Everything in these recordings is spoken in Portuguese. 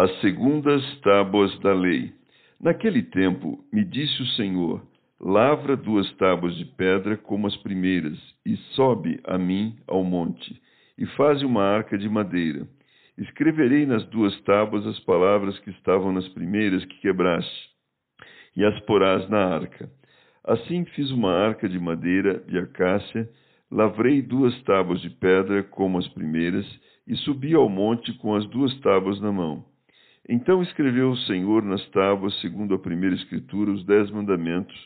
As segundas tábuas da lei. Naquele tempo me disse o Senhor: Lavra duas tábuas de pedra como as primeiras, e sobe a mim ao monte, e faze uma arca de madeira. Escreverei nas duas tábuas as palavras que estavam nas primeiras que quebraste, e as porás na arca. Assim fiz uma arca de madeira de acácia, lavrei duas tábuas de pedra como as primeiras, e subi ao monte com as duas tábuas na mão. Então escreveu o Senhor nas tábuas, segundo a primeira escritura, os dez mandamentos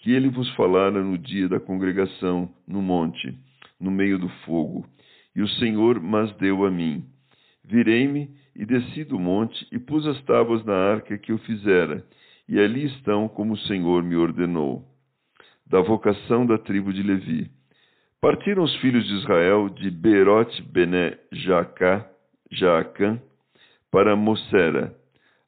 que ele vos falara no dia da congregação, no monte, no meio do fogo. E o Senhor mas deu a mim. Virei-me e desci do monte e pus as tábuas na arca que eu fizera, e ali estão como o Senhor me ordenou. Da vocação da tribo de Levi. Partiram os filhos de Israel de Berote Bené Jacá, Jaacã, para Mosera.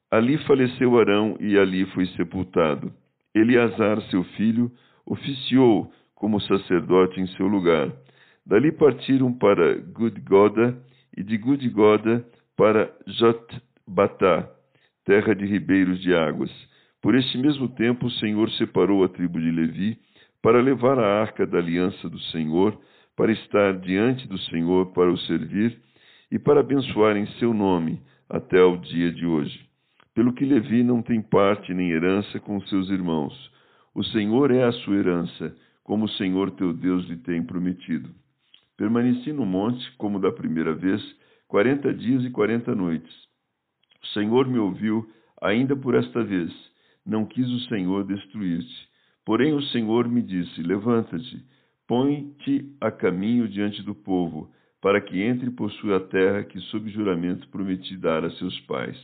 Ali faleceu Arão e ali foi sepultado. Eleazar, seu filho, oficiou como sacerdote em seu lugar. Dali partiram para Gudgoda e de Gudgoda para Jotbatá, terra de ribeiros de águas. Por este mesmo tempo o Senhor separou a tribo de Levi para levar a arca da aliança do Senhor, para estar diante do Senhor para o servir e para abençoar em seu nome até o dia de hoje. Pelo que Levi não tem parte nem herança com seus irmãos. O Senhor é a sua herança, como o Senhor teu Deus lhe tem prometido. Permaneci no monte, como da primeira vez, quarenta dias e quarenta noites. O Senhor me ouviu ainda por esta vez. Não quis o Senhor destruir-te. Porém o Senhor me disse: Levanta-te, põe-te a caminho diante do povo, para que entre e possua a terra que, sob juramento, prometi dar a seus pais.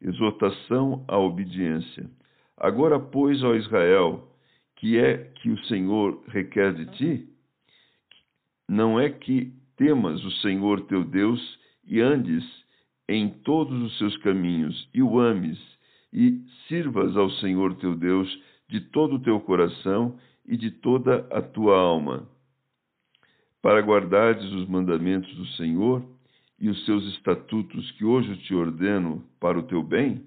Exortação à obediência. Agora, pois, ó Israel, que é que o Senhor requer de ti? Não é que temas o Senhor teu Deus e andes em todos os seus caminhos e o ames e sirvas ao Senhor teu Deus de todo o teu coração e de toda a tua alma, para guardares os mandamentos do Senhor e os seus estatutos que hoje te ordeno para o teu bem?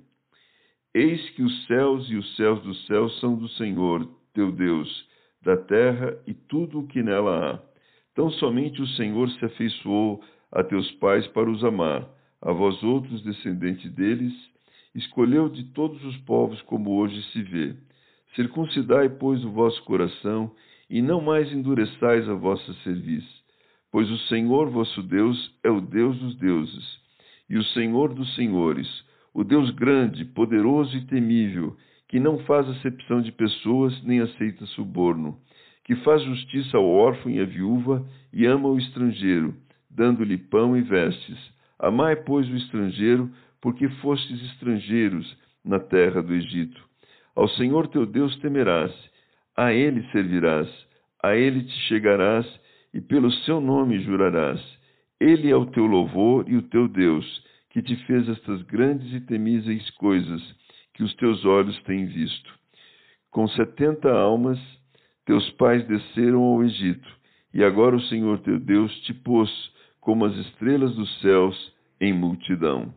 Eis que os céus e os céus dos céus são do Senhor, teu Deus, da terra e tudo o que nela há. Tão somente o Senhor se afeiçoou a teus pais para os amar, a vós outros descendentes deles, escolheu de todos os povos como hoje se vê Circuncidai, pois, o vosso coração, e não mais endureçais a vossa cerviz. Pois o Senhor vosso Deus é o Deus dos deuses, e o Senhor dos senhores, o Deus grande, poderoso e temível, que não faz acepção de pessoas nem aceita suborno, que faz justiça ao órfão e à viúva e ama o estrangeiro, dando-lhe pão e vestes. Amai, pois, o estrangeiro, porque fostes estrangeiros na terra do Egito. Ao Senhor teu Deus temerás, a ele servirás, a ele te chegarás e pelo seu nome jurarás. Ele é o teu louvor e o teu Deus, que te fez estas grandes e temíveis coisas que os teus olhos têm visto. Com setenta almas, teus pais desceram ao Egito, e agora o Senhor teu Deus te pôs como as estrelas dos céus em multidão.